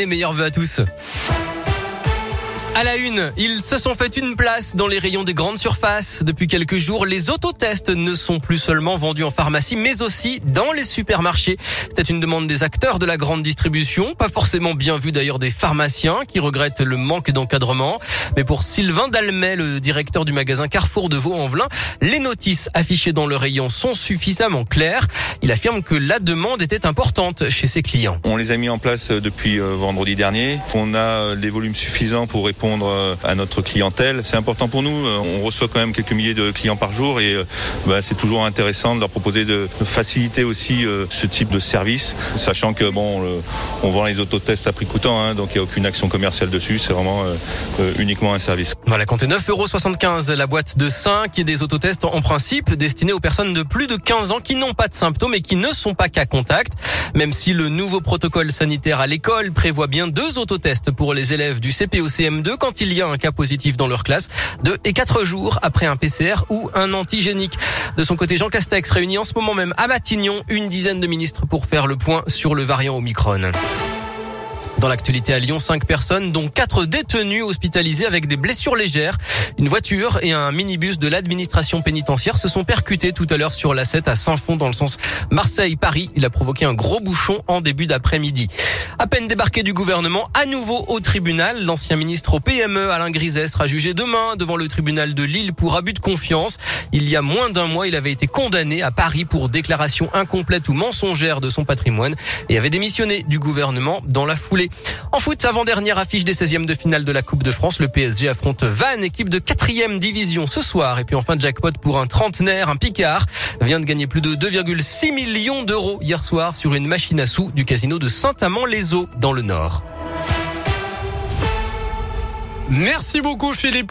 Et meilleurs vœux à tous. À la une, ils se sont fait une place dans les rayons des grandes surfaces. Depuis quelques jours, les autotests ne sont plus seulement vendus en pharmacie, mais aussi dans les supermarchés. C'était une demande des acteurs de la grande distribution, pas forcément bien vu d'ailleurs des pharmaciens qui regrettent le manque d'encadrement. Mais pour Sylvain Dalmet, le directeur du magasin Carrefour de Vaux-en-Velin, les notices affichées dans le rayon sont suffisamment claires. Il affirme que la demande était importante chez ses clients. On les a mis en place depuis euh, vendredi dernier. On a les volumes suffisants pour répondre euh, à notre clientèle. C'est important pour nous. Euh, on reçoit quand même quelques milliers de clients par jour et euh, bah, c'est toujours intéressant de leur proposer de faciliter aussi ce type de service, sachant que bon, on vend les autotests à prix coûtant, hein, donc il n'y a aucune action commerciale dessus. C'est vraiment uniquement un service. Voilà, comptez 9,75€ la boîte de 5 et des autotests en principe destinés aux personnes de plus de 15 ans qui n'ont pas de symptômes et qui ne sont pas cas contact. Même si le nouveau protocole sanitaire à l'école prévoit bien deux autotests pour les élèves du CPOCM2 quand il y a un cas positif dans leur classe, deux et quatre jours après un PCR ou un antigénique. De son côté, Jean Castex réunit en ce moment même à Matignon une dizaine de ministres pour faire le point sur le variant Omicron. Dans l'actualité à Lyon, cinq personnes, dont quatre détenus hospitalisés avec des blessures légères. Une voiture et un minibus de l'administration pénitentiaire se sont percutés tout à l'heure sur la 7 à Saint-Fond dans le sens Marseille-Paris. Il a provoqué un gros bouchon en début d'après-midi. À peine débarqué du gouvernement, à nouveau au tribunal, l'ancien ministre au PME Alain Griset sera jugé demain devant le tribunal de Lille pour abus de confiance. Il y a moins d'un mois, il avait été condamné à Paris pour déclaration incomplète ou mensongère de son patrimoine et avait démissionné du gouvernement dans la foulée. En foot, avant-dernière affiche des 16e de finale de la Coupe de France, le PSG affronte Vannes, équipe de 4e division ce soir. Et puis enfin, jackpot pour un trentenaire, un Picard, vient de gagner plus de 2,6 millions d'euros hier soir sur une machine à sous du casino de Dans le Nord. Merci beaucoup Philippe.